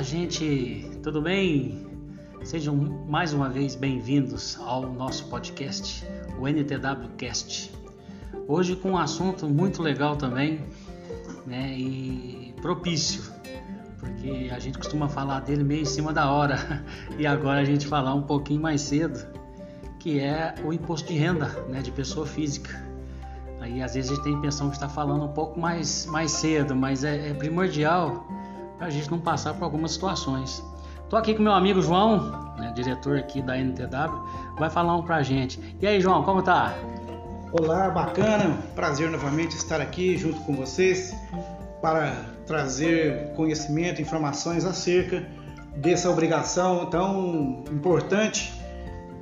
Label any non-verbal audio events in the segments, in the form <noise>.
Fala, gente, tudo bem? Sejam mais uma vez bem-vindos ao nosso podcast, o NTWcast. Hoje com um assunto muito legal também, né, e propício, porque a gente costuma falar dele meio em cima da hora <laughs> e agora a gente falar um pouquinho mais cedo, que é o imposto de renda, né, de pessoa física. Aí às vezes a gente tem a impressão que está falando um pouco mais, mais cedo, mas é, é primordial para a gente não passar por algumas situações. Estou aqui com meu amigo João, né, diretor aqui da NTW, vai falar um para a gente. E aí, João, como tá? Olá, bacana, prazer novamente estar aqui junto com vocês para trazer conhecimento, informações acerca dessa obrigação tão importante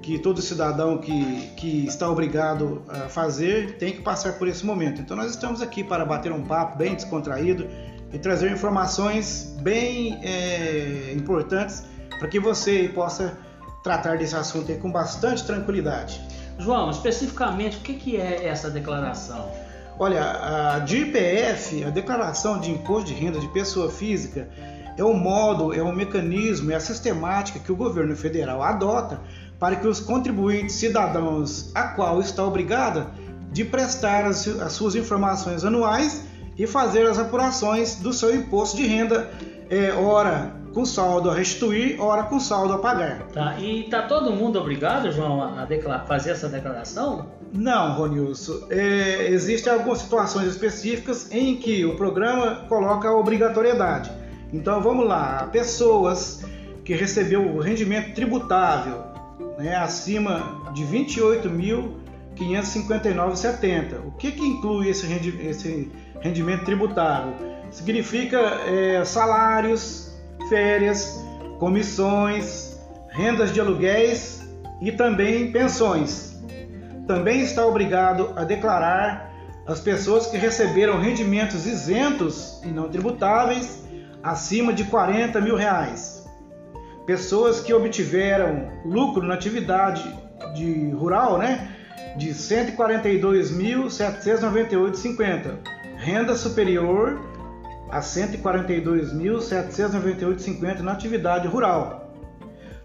que todo cidadão que, que está obrigado a fazer tem que passar por esse momento. Então nós estamos aqui para bater um papo bem descontraído e trazer informações bem é, importantes para que você possa tratar desse assunto com bastante tranquilidade. João, especificamente, o que, que é essa declaração? Olha, a DIPF, a Declaração de Imposto de Renda de Pessoa Física, é o modo, é o mecanismo, é a sistemática que o governo federal adota para que os contribuintes cidadãos a qual está obrigada de prestar as, as suas informações anuais e fazer as apurações do seu imposto de renda, é, ora com saldo a restituir, ora com saldo a pagar. Tá, e está todo mundo obrigado, João, a fazer essa declaração? Não, Ronilson. É, existem algumas situações específicas em que o programa coloca a obrigatoriedade. Então vamos lá, pessoas que recebeu o rendimento tributável né, acima de 28.559,70. O que, que inclui esse, rendi esse rendimento tributável? Significa é, salários, férias, comissões, rendas de aluguéis e também pensões. Também está obrigado a declarar as pessoas que receberam rendimentos isentos e não tributáveis acima de 40 mil reais pessoas que obtiveram lucro na atividade de rural, né, de 142.798,50, renda superior a 142.798,50 na atividade rural.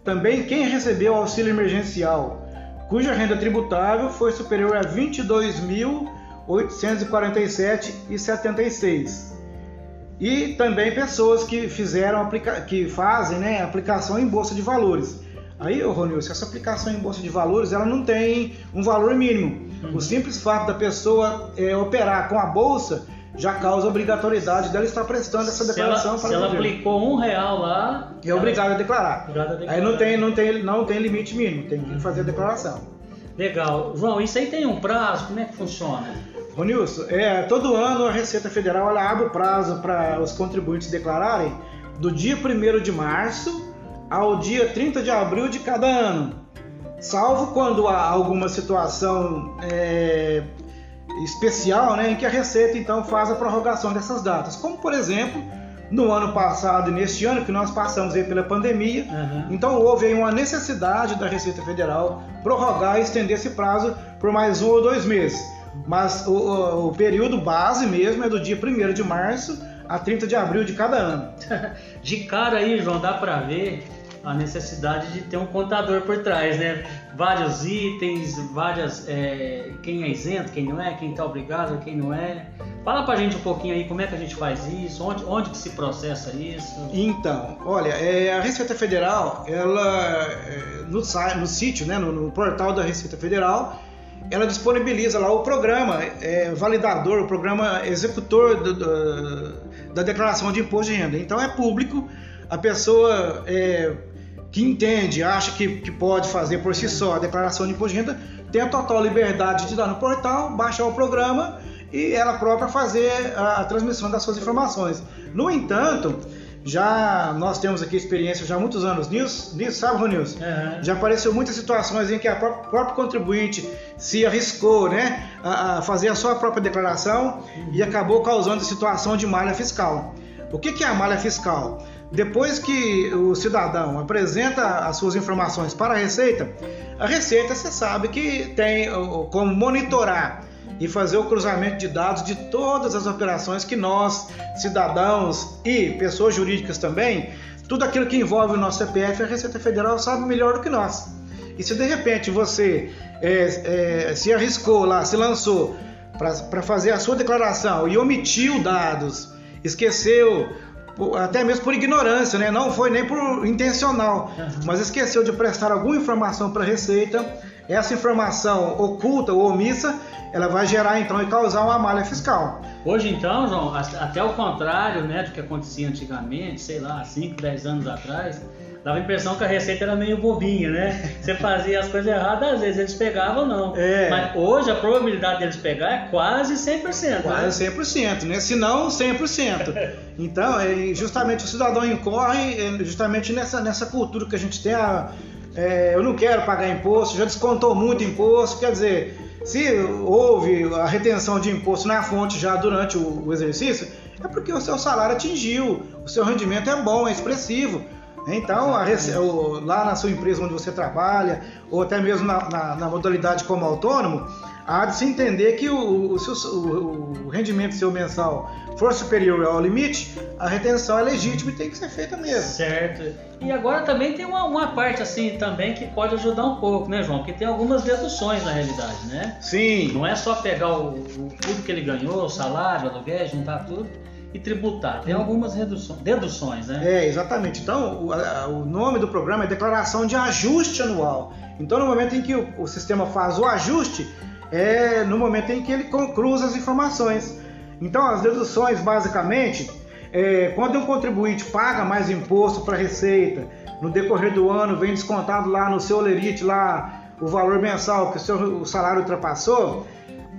Também quem recebeu auxílio emergencial, cuja renda tributável foi superior a 22.847,76 e também pessoas que fizeram que fazem né, aplicação em bolsa de valores. Aí, Ronilson, essa aplicação em bolsa de valores ela não tem um valor mínimo. Uhum. O simples fato da pessoa é, operar com a bolsa já causa obrigatoriedade dela estar prestando essa declaração se ela, para Se ela aplicou um real lá, é obrigado a declarar. Obrigado a declarar. Aí não tem, não tem, não tem limite mínimo, tem que fazer a declaração. Legal, João. Isso aí tem um prazo? Como é que funciona? Ronilson, é, todo ano a Receita Federal ela abre o prazo para os contribuintes declararem do dia 1 de março ao dia 30 de abril de cada ano, salvo quando há alguma situação é, especial né, em que a Receita então faz a prorrogação dessas datas, como por exemplo no ano passado e neste ano que nós passamos aí pela pandemia, uhum. então houve aí uma necessidade da Receita Federal prorrogar e estender esse prazo por mais um ou dois meses. Mas o, o, o período base mesmo é do dia 1 de março a 30 de abril de cada ano. <laughs> de cara aí, João, dá para ver a necessidade de ter um contador por trás, né? Vários itens, várias. É, quem é isento, quem não é, quem está obrigado, quem não é. Fala pra gente um pouquinho aí como é que a gente faz isso, onde, onde que se processa isso. Então, olha, é, a Receita Federal, ela é, no, no sítio, né, no, no portal da Receita Federal, ela disponibiliza lá o programa é, validador, o programa executor do, do, da declaração de imposto de renda. Então é público, a pessoa é, que entende, acha que, que pode fazer por si só a declaração de imposto de renda, tem a total liberdade de lá no portal, baixar o programa e ela própria fazer a, a transmissão das suas informações. No entanto, já nós temos aqui experiência já há muitos anos nisso, nisso sabe, Ronilson? Uhum. Já apareceu muitas situações em que a própria, próprio contribuinte se arriscou né, a, a, fazer a sua própria declaração uhum. e acabou causando situação de malha fiscal. O que, que é a malha fiscal? Depois que o cidadão apresenta as suas informações para a Receita, a Receita você sabe que tem como monitorar e fazer o cruzamento de dados de todas as operações que nós, cidadãos e pessoas jurídicas também, tudo aquilo que envolve o nosso CPF, a Receita Federal sabe melhor do que nós. E se de repente você é, é, se arriscou lá, se lançou para fazer a sua declaração e omitiu dados, esqueceu, até mesmo por ignorância, né? não foi nem por intencional, mas esqueceu de prestar alguma informação para a Receita, essa informação oculta ou omissa, ela vai gerar então e causar uma malha fiscal. Hoje então, João, até o contrário né, do que acontecia antigamente, sei lá, 5, 10 anos atrás, dava a impressão que a receita era meio bobinha, né? Você fazia as coisas erradas, às vezes eles pegavam não. É. Mas hoje a probabilidade deles pegar é quase 100%. Né? Quase né? 100%, né? Se não, 100%. Então, é, justamente o cidadão incorre é, justamente nessa, nessa cultura que a gente tem, a, é, eu não quero pagar imposto, já descontou muito imposto, quer dizer, se houve a retenção de imposto na fonte já durante o, o exercício, é porque o seu salário atingiu, o seu rendimento é bom, é expressivo. Então, a, lá na sua empresa onde você trabalha, ou até mesmo na, na, na modalidade como autônomo, há de se entender que o, o, o, o, rendimento seu mensal for superior ao limite, a retenção é legítima e tem que ser feita mesmo. Certo. E agora também tem uma, uma parte assim também que pode ajudar um pouco, né, João? Porque tem algumas deduções na realidade, né? Sim. Não é só pegar o, tudo que ele ganhou, o salário, o aluguel, juntar tudo e tributar. Tem algumas reduções, deduções, né? É, exatamente. Então, o, a, o, nome do programa é Declaração de Ajuste Anual. Então, no momento em que o, o sistema faz o ajuste, é no momento em que ele cruza as informações. Então, as deduções, basicamente, é, quando um contribuinte paga mais imposto para a Receita, no decorrer do ano vem descontado lá no seu lerite lá o valor mensal que o seu o salário ultrapassou,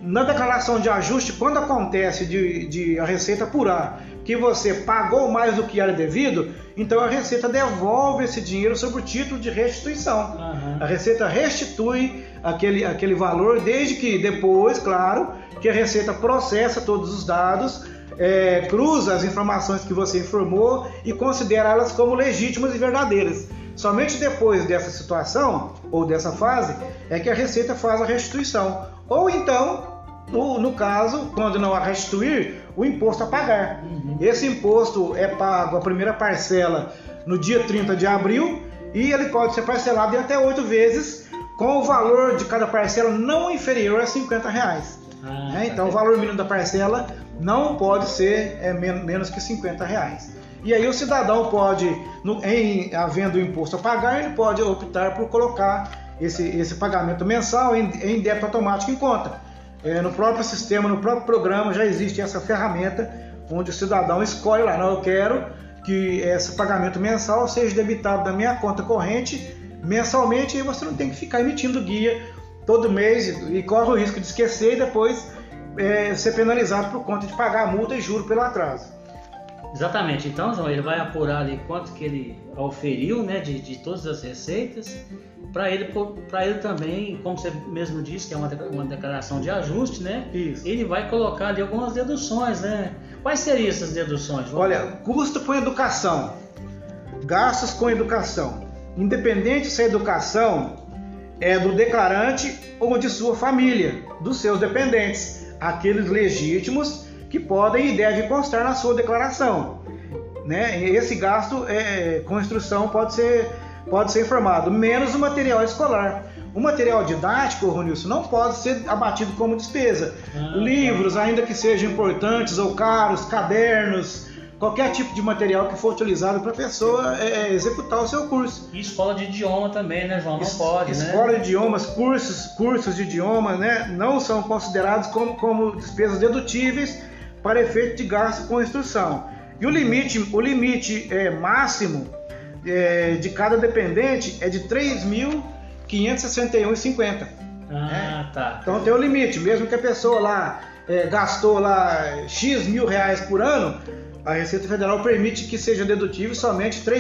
na declaração de ajuste, quando acontece de, de, a Receita apurar que você pagou mais do que era devido, então a Receita devolve esse dinheiro sob o título de restituição. Uhum. A Receita restitui aquele, aquele valor, desde que depois, claro, que a Receita processa todos os dados, é, cruza as informações que você informou e considera elas como legítimas e verdadeiras. Somente depois dessa situação ou dessa fase é que a Receita faz a restituição. Ou então no, no, caso, quando não a restituir, o imposto a pagar. Uhum. Esse imposto é pago a primeira parcela no dia 30 de abril e ele pode ser parcelado em até oito vezes com o valor de cada parcela não inferior a 50 reais. Ah, né? Então, o valor mínimo da parcela não pode ser é, menos que 50 reais. E aí o cidadão pode, no, em havendo imposto a pagar, ele pode optar por colocar esse, esse pagamento mensal em, em débito automático em conta. É, no próprio sistema, no próprio programa, já existe essa ferramenta onde o cidadão escolhe lá, não, eu quero que esse pagamento mensal seja debitado da minha conta corrente mensalmente e você não tem que ficar emitindo guia todo mês e corre o risco de esquecer e depois é, ser penalizado por conta de pagar a multa e juro pelo atraso. Exatamente. Então, João, ele vai apurar ali quanto que ele oferiu, né, de, de todas as receitas para ele, para ele também, como você mesmo disse, que é uma, uma declaração de ajuste, né? Isso. Ele vai colocar ali algumas deduções, né? Quais seriam essas deduções? Vamos Olha, custo com educação, gastos com educação. Independente se a educação é do declarante ou de sua família, dos seus dependentes, aqueles legítimos que podem e devem constar na sua declaração. Né? Esse gasto é, com instrução pode ser pode ser informado, menos o material escolar. O material didático, Ronilson, não pode ser abatido como despesa. Ah, tá. Livros, ainda que sejam importantes ou caros, cadernos, qualquer tipo de material que for utilizado para a pessoa é, é, executar o seu curso. E escola de idioma também, né, João? Não es pode, escola né? Escola de idiomas, cursos, cursos de idioma, né, não são considerados como, como despesas dedutíveis para efeito de gasto com instrução. E o limite, o limite é, máximo é, de cada dependente é de 3.561,50. Ah, né? tá. Então tem o limite, mesmo que a pessoa lá é, gastou lá X mil reais por ano, a Receita Federal permite que seja dedutível somente R$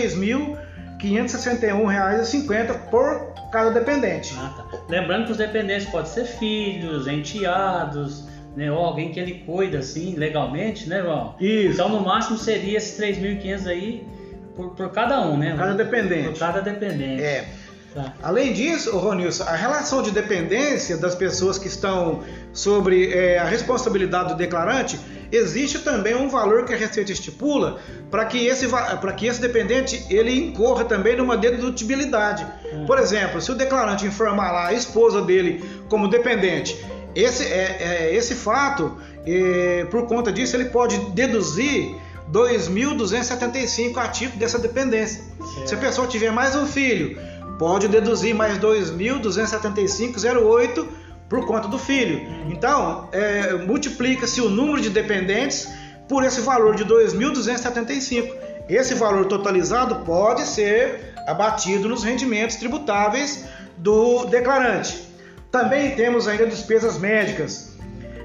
3.561,50 por cada dependente. Ah, tá. Lembrando que os dependentes podem ser filhos, enteados, né, ou alguém que ele cuida assim legalmente, né, João? Isso. Então no máximo seria esses 3.500 aí por, por cada um, né? Por cada dependente. Por cada dependente. É. Tá. Além disso, Ronilson, a relação de dependência das pessoas que estão sobre é, a responsabilidade do declarante, existe também um valor que a Receita estipula para que esse para que esse dependente ele incorra também numa dedutibilidade. Hum. Por exemplo, se o declarante informar lá a esposa dele como dependente, esse é, é esse fato, é, por conta disso, ele pode deduzir 2.275 a título dessa dependência. Certo. Se a pessoa tiver mais um filho, pode deduzir mais 2.275,08 por conta do filho. Então, é, multiplica-se o número de dependentes por esse valor de 2.275. Esse valor totalizado pode ser abatido nos rendimentos tributáveis do declarante. Também temos ainda despesas médicas.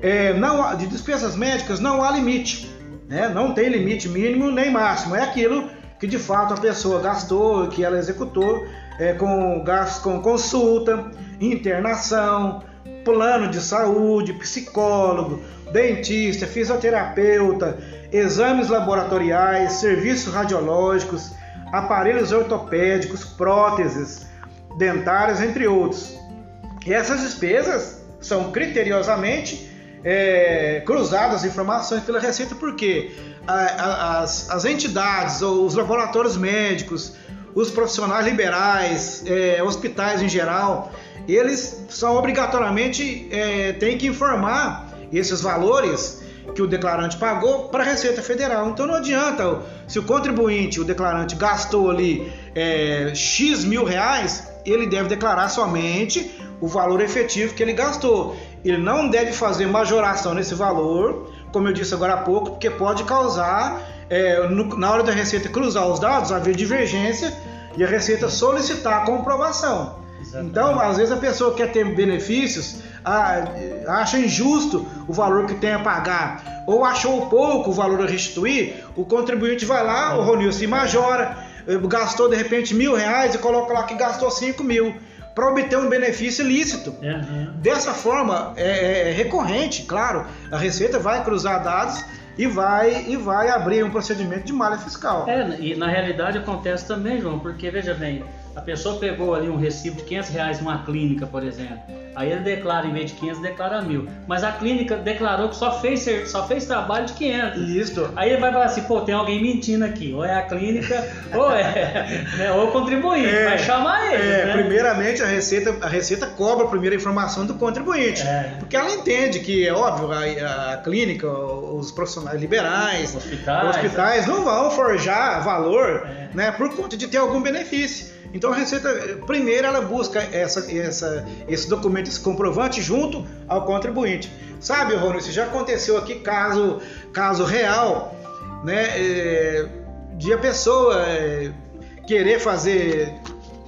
É, não, de despesas médicas não há limite, né? não tem limite mínimo nem máximo. É aquilo que de fato a pessoa gastou, que ela executou é, com gastos com consulta, internação, plano de saúde, psicólogo, dentista, fisioterapeuta, exames laboratoriais, serviços radiológicos, aparelhos ortopédicos, próteses dentárias, entre outros. E essas despesas são criteriosamente é, cruzadas informações pela Receita, porque as, as entidades ou os laboratórios médicos, os profissionais liberais, é, hospitais em geral, eles são obrigatoriamente é, têm que informar esses valores que o declarante pagou para a Receita Federal. Então não adianta, se o contribuinte, o declarante gastou ali é, X mil reais, ele deve declarar somente o valor efetivo que ele gastou. Ele não deve fazer majoração nesse valor, como eu disse agora há pouco, porque pode causar, é, no, na hora da Receita cruzar os dados, haver divergência e a Receita solicitar a comprovação. Exatamente. Então, às vezes a pessoa quer ter benefícios, acha injusto o valor que tem a pagar, ou achou pouco o valor a restituir, o contribuinte vai lá, o Ronil se majora, eh, gastou de repente mil reais e coloca lá que gastou cinco mil para obter um benefício ilícito. Uhum. Dessa forma, é, é, é, recorrente, claro, a Receita vai cruzar dados e vai e vai abrir um procedimento de malha fiscal. É, e na realidade acontece também, João, porque veja bem, a pessoa pegou ali um recibo de 500 reais numa clínica, por exemplo. Aí ele declara, em vez de 500, declara mil. Mas a clínica declarou que só fez, só fez trabalho de 500. Isso. Aí ele vai falar assim, pô, tem alguém mentindo aqui. Ou é a clínica, <laughs> ou é né, ou o contribuinte. É, vai chamar ele. É, né? primeiramente a Receita, a Receita cobra a primeira informação do contribuinte. É. Porque ela entende que, é óbvio, a, a clínica, os profissionais liberais, hospitais, hospitais não vão forjar valor é. né, por conta de ter algum benefício. Então a Receita, primeiro, ela busca essa, essa, esse documento, esse comprovante junto ao contribuinte. Sabe, Rony, isso já aconteceu aqui caso, caso real, né? É, de a pessoa é, querer fazer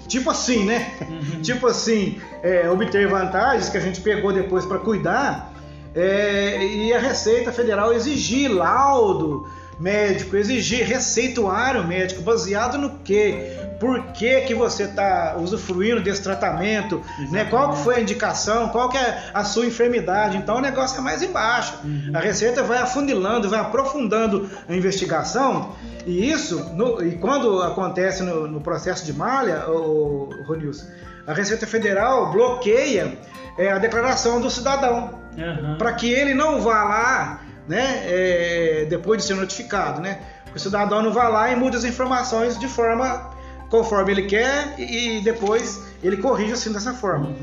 tipo assim, né? Uhum. <laughs> tipo assim, é, obter vantagens que a gente pegou depois para cuidar é, e a Receita Federal exigir laudo médico, exigir receituário médico baseado no quê? Por que, que você está usufruindo desse tratamento, né? qual foi a indicação, qual que é a sua enfermidade. Então o negócio é mais embaixo. Uhum. A Receita vai afundilando, vai aprofundando a investigação e isso, no, e quando acontece no, no, processo de malha, o, Ronilson, a Receita Federal bloqueia é, a declaração do cidadão uhum. para que ele não vá lá né, é, depois de ser notificado, né? O cidadão não vá lá e mude as informações de forma conforme ele quer e depois ele corrige assim dessa forma.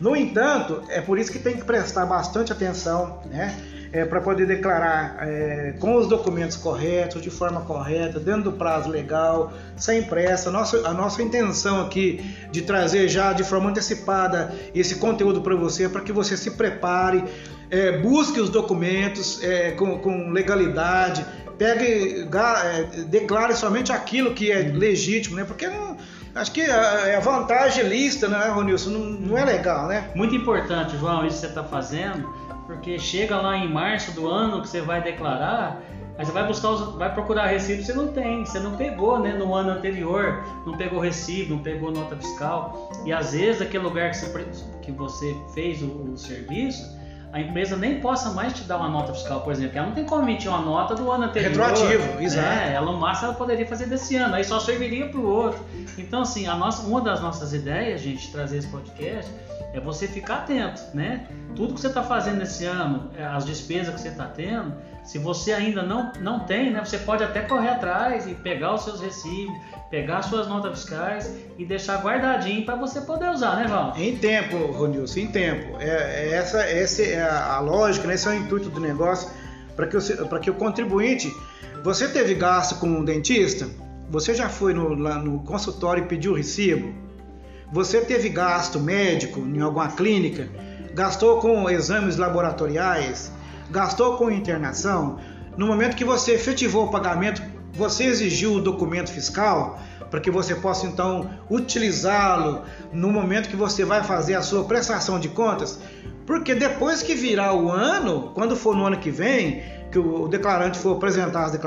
No entanto, é por isso que tem que prestar bastante atenção, né? É, para poder declarar é, com os documentos corretos, de forma correta, dentro do prazo legal, sem pressa. Nossa, a nossa intenção aqui de trazer já de forma antecipada esse conteúdo para você, para que você se prepare, é, busque os documentos é, com, com legalidade, pegue, é, declare somente aquilo que é legítimo, né? Porque não, acho que a, a vantagem lista, né, Ronilson, não, não é legal, né? Muito importante, João, isso que você está fazendo, porque chega lá em março do ano que você vai declarar, Aí você vai buscar, os, vai procurar recibo, você não tem, você não pegou, né, no ano anterior, não pegou recibo, não pegou nota fiscal. E às vezes aquele lugar que você, que você fez o, o serviço, a empresa nem possa mais te dar uma nota fiscal, por exemplo. Ela não tem como emitir uma nota do ano anterior. Retroativo, exato. É, ela no máximo ela poderia fazer desse ano, aí só serviria para o outro. Então, assim, a nossa, uma das nossas ideias, gente, trazer esse podcast, é você ficar atento, né? Tudo que você está fazendo esse ano, é, as despesas que você está tendo, se você ainda não, não tem, né, você pode até correr atrás e pegar os seus recibos, pegar as suas notas fiscais e deixar guardadinho para você poder usar, né, Val? Em tempo, Ronilson, em tempo. É, é essa, essa é a, a lógica, né? esse é o intuito do negócio para que, o, que o contribuinte. Você teve gasto com um dentista? Você já foi no, lá no consultório e pediu o recibo? Você teve gasto médico em alguma clínica? Gastou com exames laboratoriais? gastou com internação, no momento que você efetivou o pagamento, você exigiu o documento fiscal para que você possa então utilizá-lo no momento que você vai fazer a sua prestação de contas, porque depois que virar o ano, quando for no ano que vem, que o declarante for apresentar as,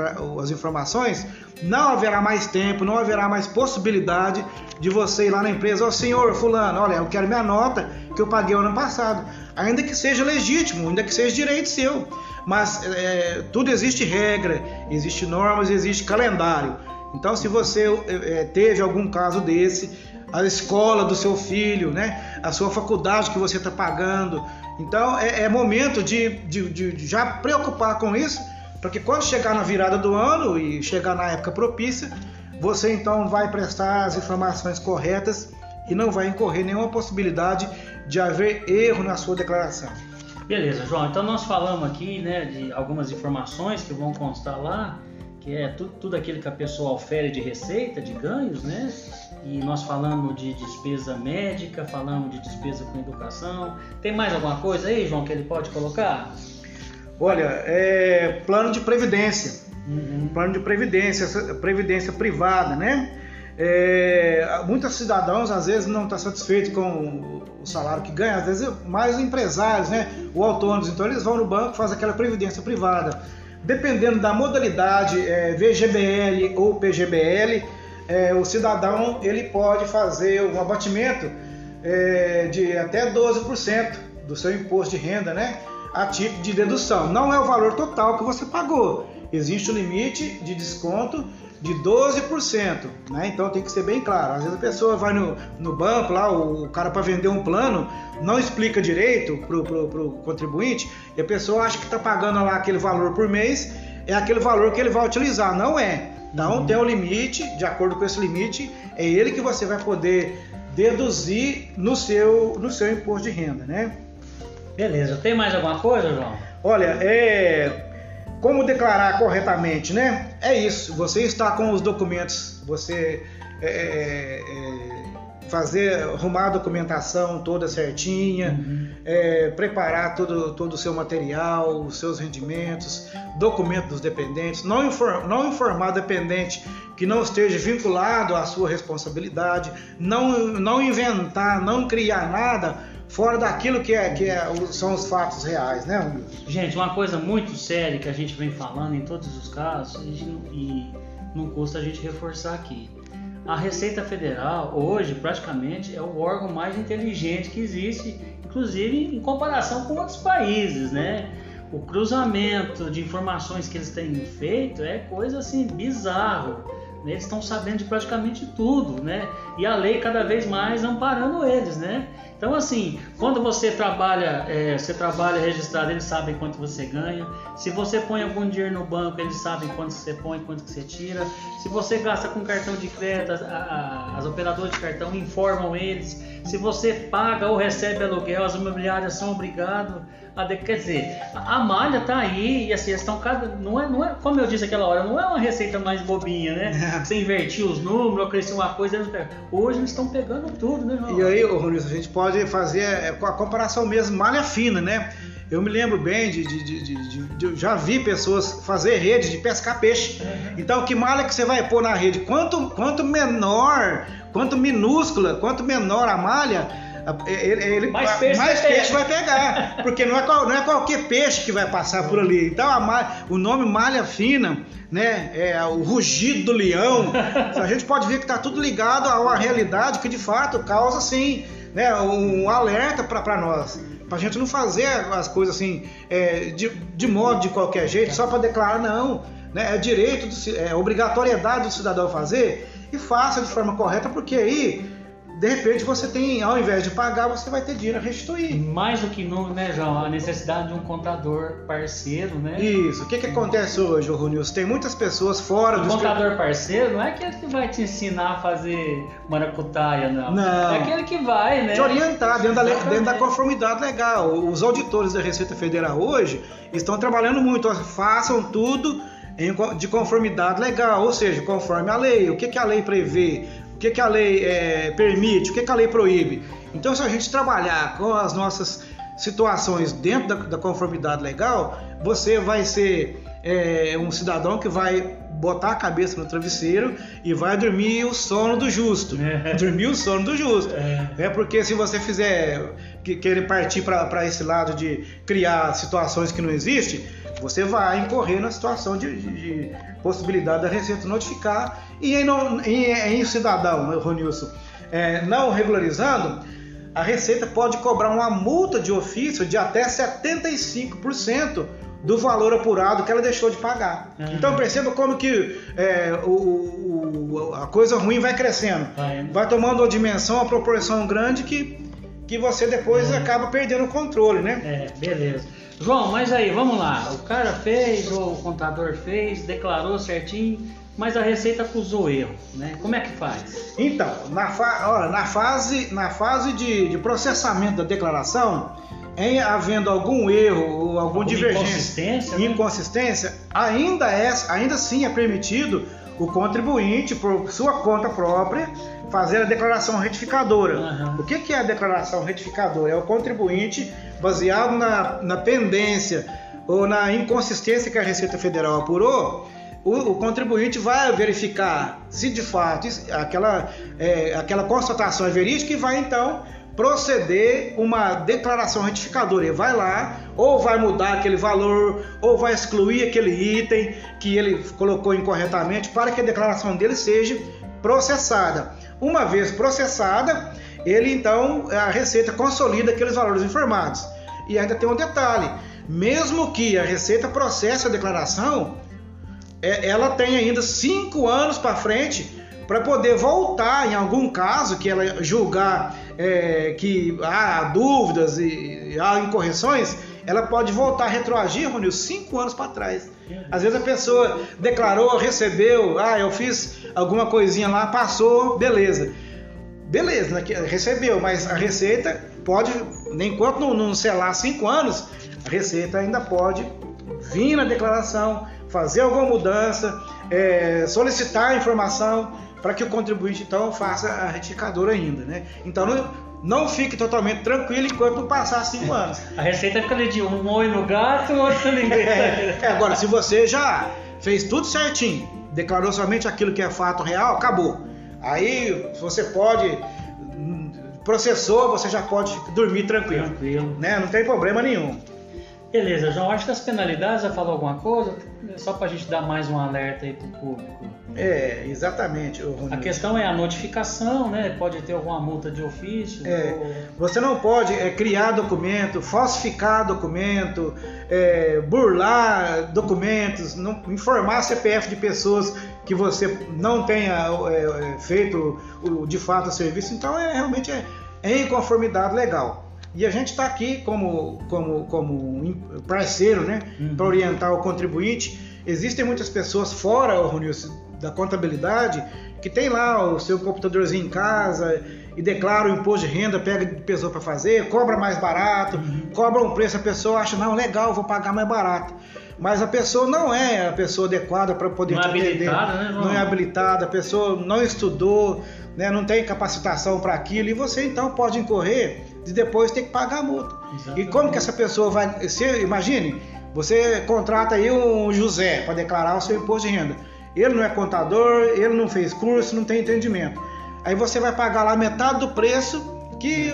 as, informações, não haverá mais tempo, não haverá mais possibilidade de você ir lá na empresa, ó oh, senhor fulano, olha, eu quero minha nota que eu paguei o ano passado ainda que seja legítimo, ainda que seja direito seu. Mas é, tudo existe regra, existe normas, existe calendário. Então, se você é, teve algum caso desse, a escola do seu filho, né, a sua faculdade que você está pagando, então é, é momento de, de, de já preocupar com isso, para que quando chegar na virada do ano e chegar na época propícia, você então vai prestar as informações corretas e não vai incorrer nenhuma possibilidade de haver erro na sua declaração. Beleza, João. Então nós falamos aqui né, de algumas informações que vão constar lá, que é tudo, tudo aquilo que a pessoa ofere de receita, de ganhos, né? E nós falamos de despesa médica, falamos de despesa com educação. Tem mais alguma coisa aí, João, que ele pode colocar? Olha, é plano de previdência. Uhum. Plano de previdência, previdência privada, né? É, muitos cidadãos às vezes não estão tá satisfeitos com o salário que ganha, às vezes mais empresários, né, ou autônomos, então eles vão no banco fazem aquela previdência privada. Dependendo da modalidade, é, VGBL ou PGBL, é, o cidadão ele pode fazer um abatimento é, de até 12% do seu imposto de renda, né, a título de dedução. Não é o valor total que você pagou, existe o um limite de desconto de 12%, né? Então tem que ser bem claro. Às vezes a pessoa vai no, no banco lá, o cara para vender um plano não explica direito pro, pro, pro contribuinte e a pessoa acha que está pagando lá aquele valor por mês, é aquele valor que ele vai utilizar. Não é. Então uhum. tem um limite, de acordo com esse limite, é ele que você vai poder deduzir no seu, no seu imposto de renda, né? Beleza. Tem mais alguma coisa, João? Olha, é como declarar corretamente, né? É isso. Você está com os documentos, você é, é, é, fazer arrumar a documentação toda certinha, uhum. é, preparar todo, todo o seu material, os seus rendimentos, documento dos dependentes, não, inform, não informar dependente que não esteja vinculado à sua responsabilidade, não, não inventar, não criar nada fora daquilo que, é, que é, são os fatos reais, né, Gente, uma coisa muito séria que a gente vem falando em todos os casos e, não custa a gente reforçar aqui. A Receita Federal hoje praticamente é o órgão mais inteligente que existe, inclusive em comparação com outros países, né? O cruzamento de informações que eles têm feito é coisa assim bizarro. Eles estão sabendo de praticamente tudo, né? E a lei cada vez mais amparando eles, né? Então, assim, quando você trabalha, é, você trabalha registrado, eles sabem quanto você ganha. Se você põe algum dinheiro no banco, eles sabem quanto você põe, quanto você tira. Se você gasta com cartão de crédito, as, as operadoras de cartão informam eles. Se você paga ou recebe aluguel, as imobiliárias são obrigadas a. Quer dizer, a malha tá aí e assim, estão cada. Não é, não é, como eu disse aquela hora, não é uma receita mais bobinha, né? <laughs> Você invertir os números, crescer uma coisa, eles Hoje eles estão pegando tudo, né, João? E aí, Ronilson, a gente pode fazer é, a comparação mesmo, malha fina, né? Eu me lembro bem de, de, de, de, já vi pessoas fazer rede de pescar peixe. Uhum. Então, que malha que você vai pôr na rede? Quanto, quanto menor, quanto minúscula, quanto menor a malha, ele, ele mais peixe, mais vai, peixe vai pegar. Porque não é, não é qualquer peixe que vai passar por ali. Então, malha, o nome malha fina, né? É o rugido do leão. a gente pode ver que está tudo ligado a uma realidade que de fato causa, sim, né, um alerta para nós para a gente não fazer as coisas assim é, de, de modo de qualquer jeito, só para declarar, não. Né? É direito, do, é obrigatoriedade do cidadão fazer e faça de forma correta, porque aí de repente você tem, ao invés de pagar, você vai ter dinheiro a restituir. Mais do que nunca, né, João? A necessidade de um contador parceiro, né? Isso. O que, que acontece hoje, Ronilson? Tem muitas pessoas fora o do. contador parceiro não é aquele que vai te ensinar a fazer maracutaia, não. Não. É aquele que vai, né? Te orientar dentro da, dentro da conformidade legal. Os auditores da Receita Federal hoje estão trabalhando muito. Façam tudo de conformidade legal, ou seja, conforme a lei. O que, que a lei prevê? O que, que a lei é, permite, o que, que a lei proíbe. Então, se a gente trabalhar com as nossas situações dentro da, da conformidade legal, você vai ser é, um cidadão que vai botar a cabeça no travesseiro e vai dormir o sono do justo. É. Dormir o sono do justo. É, é porque se você fizer que, querer partir para esse lado de criar situações que não existem, você vai incorrer na situação de, de, de possibilidade da Receita notificar e em, em, em cidadão, Ronilson, é, não regularizando, a Receita pode cobrar uma multa de ofício de até 75% do valor apurado que ela deixou de pagar. Uhum. Então perceba como que é, o, o, a coisa ruim vai crescendo. Vai, vai tomando uma dimensão, uma proporção grande que, que você depois uhum. acaba perdendo o controle, né? É, beleza. João, mas aí, vamos lá. O cara fez, ou o contador fez, declarou certinho, mas a Receita acusou erro, né? Como é que faz? Então, na, fa olha, na fase, na fase de, de, processamento da declaração, em havendo algum erro ou alguma divergência, inconsistência, né? inconsistência ainda, é, ainda sim é permitido o contribuinte, por sua conta própria, fazer a declaração retificadora. Uhum. O que, que é a declaração retificadora? É o contribuinte, baseado na, na pendência ou na inconsistência que a Receita Federal apurou, o, o contribuinte vai verificar se de fato aquela, é, aquela constatação é verídica e vai então proceder uma declaração retificadora. Ele vai lá, ou vai mudar aquele valor, ou vai excluir aquele item que ele colocou incorretamente para que a declaração dele seja processada. Uma vez processada, ele então a Receita consolida aqueles valores informados. E ainda tem um detalhe: mesmo que a Receita processe a declaração, é, ela tem ainda cinco anos para frente para poder voltar em algum caso que ela julgar é, que há dúvidas e há incorreções, ela pode voltar a retroagir, Ronil, cinco anos para trás. Às vezes a pessoa declarou, recebeu, ah, eu fiz alguma coisinha lá, passou, beleza. Beleza, né, recebeu, mas a Receita pode, enquanto não, não selar cinco anos, a Receita ainda pode vir na declaração, fazer alguma mudança, é, solicitar informação para que o contribuinte então faça a retificadora ainda, né? Então não, fique totalmente tranquilo enquanto passar cinco anos. A receita fica de um olho no gato, outro no <laughs> é, é, agora, se você já fez tudo certinho, declarou somente aquilo que é fato real, acabou. Aí você pode processou, você já pode dormir tranquilo. Tranquilo. Né? Não tem problema nenhum. Beleza, João, acho que as penalidades já falou alguma coisa, só para a gente dar mais um alerta aí para o público. É, exatamente. A questão é a notificação, né? Pode ter alguma multa de ofício. É, ou... Você não pode é, criar documento, falsificar documento, é, burlar documentos, não, informar CPF de pessoas que você não tenha é, é, feito o, de fato o serviço. Então, é realmente é, é inconformidade legal. E a gente está aqui como, como, como parceiro, né, uhum. para orientar o contribuinte. Existem muitas pessoas fora, Ronilson, da contabilidade que tem lá o seu computadorzinho em casa e declara o imposto de renda, pega de pessoa para fazer, cobra mais barato, uhum. cobra um preço, a pessoa acha, não, legal, vou pagar mais barato. Mas a pessoa não é a pessoa adequada para poder não te é atender. Né, não é habilitada, a pessoa não estudou, né, não tem capacitação para aquilo, e você então pode incorrer de depois ter que pagar a multa. Exatamente. E como que essa pessoa vai. Se, imagine, você contrata aí um José para declarar o seu imposto de renda. Ele não é contador, ele não fez curso, não tem entendimento. Aí você vai pagar lá metade do preço que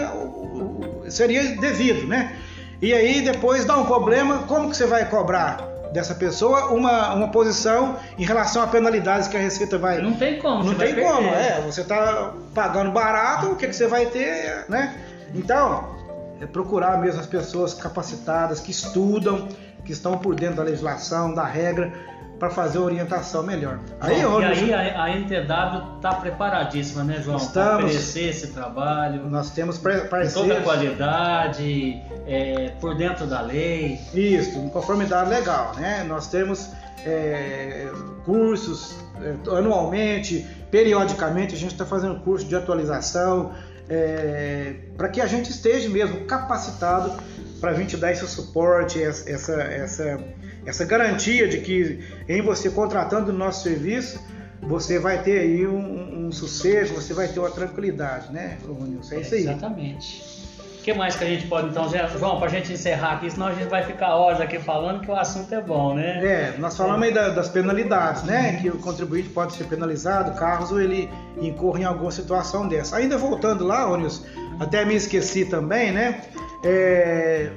seria devido, né? E aí depois dá um problema, como que você vai cobrar dessa pessoa uma, uma posição em relação a penalidades que a Receita vai. Não tem como. Não tem como, é. Você está pagando barato, o que, que você vai ter, né? Então, é procurar mesmo as pessoas capacitadas, que estudam, que estão por dentro da legislação, da regra, para fazer a orientação melhor. Aí, Bom, e aí a, a NTW está preparadíssima, né, João? Para oferecer esse trabalho. Nós temos parceiros. toda a qualidade, é, por dentro da lei. Isso, em conformidade legal, né? Nós temos é, cursos é, anualmente, periodicamente, a gente está fazendo curso de atualização, é, para que a gente esteja mesmo capacitado para a gente dar esse suporte, essa, essa, essa garantia de que em você contratando o nosso serviço, você vai ter aí um, um sossego, você vai ter uma tranquilidade, né, Nilson? É isso aí. Exatamente. O que mais que a gente pode então, João, para a gente encerrar aqui, senão a gente vai ficar horas aqui falando que o assunto é bom, né? É, nós falamos aí das penalidades, né? Que o contribuinte pode ser penalizado caso ele incorra em alguma situação dessa. Ainda voltando lá, Ônibus, até me esqueci também, né? É,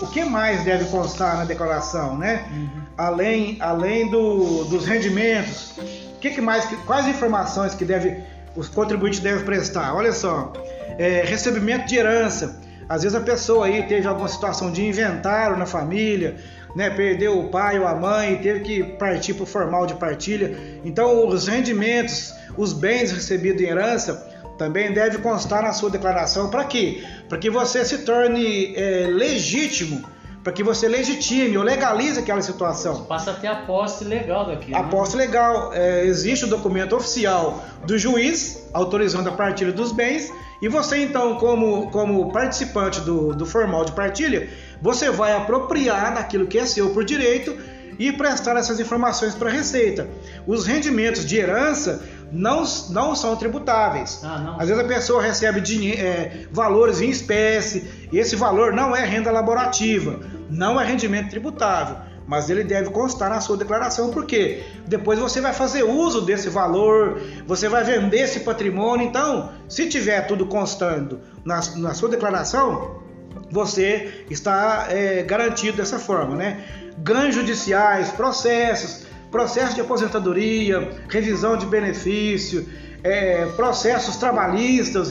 o que mais deve constar na declaração, né? Uhum. Além, além do, dos rendimentos, o que, que mais, quais informações que deve, os contribuintes devem prestar? Olha só, é, recebimento de herança. Às vezes a pessoa aí teve alguma situação de inventário na família, né, perdeu o pai ou a mãe e teve que partir para o formal de partilha. Então os rendimentos, os bens recebidos em herança também deve constar na sua declaração. Para quê? Para que você se torne é, legítimo, para que você legitime ou legalize aquela situação. Passa a ter a posse legal daquilo. A né? posse legal. É, existe o documento oficial do juiz autorizando a partilha dos bens e você então, como, como participante do, do formal de partilha, você vai apropriar daquilo que é seu por direito e prestar essas informações para a Receita. Os rendimentos de herança não, não são tributáveis. Ah, não. Às vezes a pessoa recebe dinheiro, é, valores em espécie e esse valor não é renda laborativa, não é rendimento tributável. Mas ele deve constar na sua declaração, porque depois você vai fazer uso desse valor, você vai vender esse patrimônio. Então, se tiver tudo constando na, na sua declaração, você está é, garantido dessa forma, né? ganhos judiciais, processos, processo de aposentadoria, revisão de benefício, é, processos trabalhistas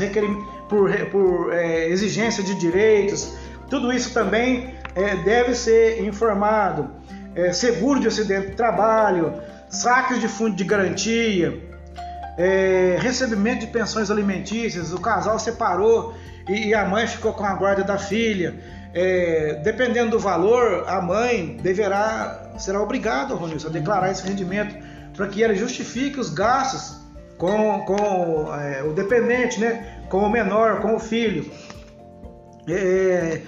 por, por é, exigência de direitos, tudo isso também é, deve ser informado. É, seguro de acidente de trabalho, saques de fundo de garantia, é, recebimento de pensões alimentícias, o casal separou e, e a mãe ficou com a guarda da filha é, dependendo do valor, a mãe deverá, será obrigada, Ronilson, a declarar esse rendimento para que ela justifique os gastos com, com é, o dependente, né, com o menor, com o filho. É,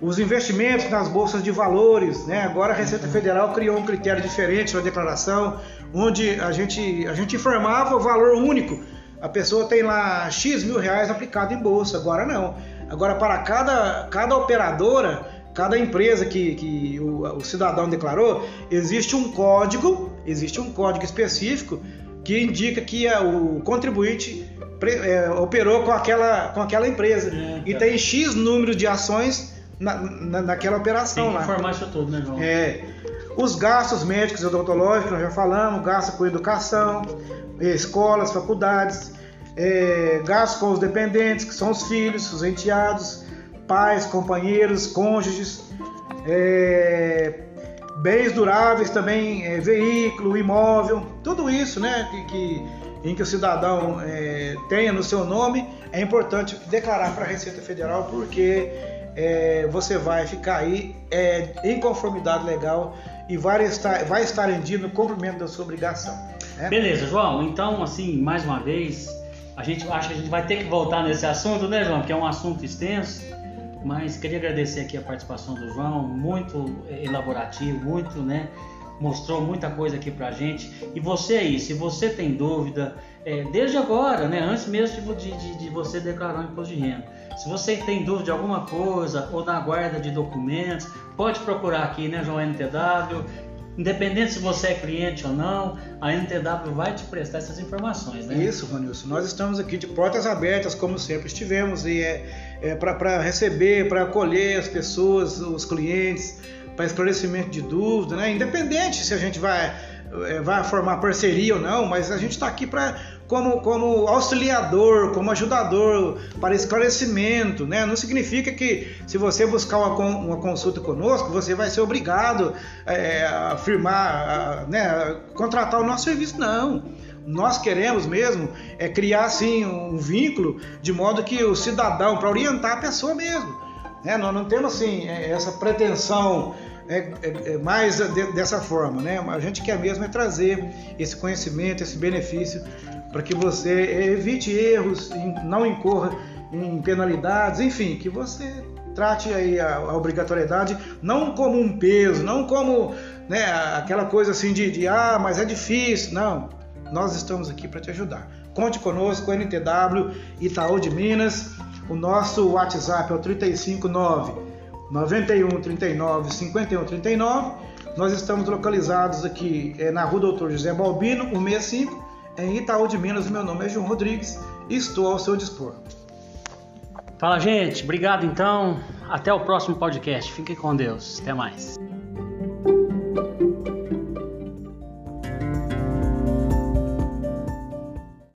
os investimentos nas bolsas de valores, né? Agora a Receita Federal criou um critério diferente na declaração, onde a gente, a gente informava o valor único. A pessoa tem lá X mil reais aplicado em bolsa, agora não. Agora, para cada, cada operadora, cada empresa que, que o, o cidadão declarou, existe um código, existe um código específico que indica que a, o contribuinte é, operou com aquela, com aquela empresa. É, e tem X número de ações na, na, naquela operação tem lá. informar isso tudo, né, João? É. Os gastos médicos e odontológicos, nós já falamos, gasto com educação, escolas, faculdades, é, gastos com os dependentes, que são os filhos, os enteados, pais, companheiros, cônjuges, é, bens duráveis também, é, veículo, imóvel, tudo isso né, que, que em que o cidadão é, tenha no seu nome, é importante declarar para a Receita Federal porque é, você vai ficar aí é, em conformidade legal e vai estar, vai estar em dia no cumprimento da sua obrigação. Né? Beleza, João. Então, assim, mais uma vez, a gente acha que a gente vai ter que voltar nesse assunto, né, João? Que é um assunto extenso. Mas queria agradecer aqui a participação do João, muito elaborativo, muito, né? Mostrou muita coisa aqui pra gente. E você aí, se você tem dúvida, é, desde agora, né? Antes mesmo de, de, de você declarar o imposto de renda. Se você tem dúvida de alguma coisa ou na guarda de documentos, pode procurar aqui, né, João NTW. Independente se você é cliente ou não, a NTW vai te prestar essas informações, né? Isso, Ronilson. Nós estamos aqui de portas abertas, como sempre estivemos, e é, é para receber, para acolher as pessoas, os clientes, para esclarecimento de dúvida, né? Independente se a gente vai, é, vai formar parceria ou não, mas a gente está aqui para como, como auxiliador, como ajudador para esclarecimento, né? Não significa que se você buscar uma, uma consulta conosco, você vai ser obrigado é, a firmar, a, né, a contratar o nosso serviço, não. Nós queremos mesmo é criar assim um vínculo de modo que o cidadão para orientar a pessoa mesmo. Né? Nós não temos assim é, essa pretensão é, é, é mais de, dessa forma, né? A gente quer mesmo é trazer esse conhecimento, esse benefício para que você evite erros, não incorra em penalidades, enfim, que você trate aí a, a obrigatoriedade não como um peso, não como né, aquela coisa assim de, de ah, mas é difícil, não. Nós estamos aqui para te ajudar. Conte conosco, NTW Itaú de Minas. O nosso WhatsApp é o 359 91 39 51 39. Nós estamos localizados aqui é, na rua Doutor José Balbino, 165, em Itaú de Minas. Meu nome é João Rodrigues e estou ao seu dispor. Fala, gente. Obrigado, então. Até o próximo podcast. Fique com Deus. Até mais.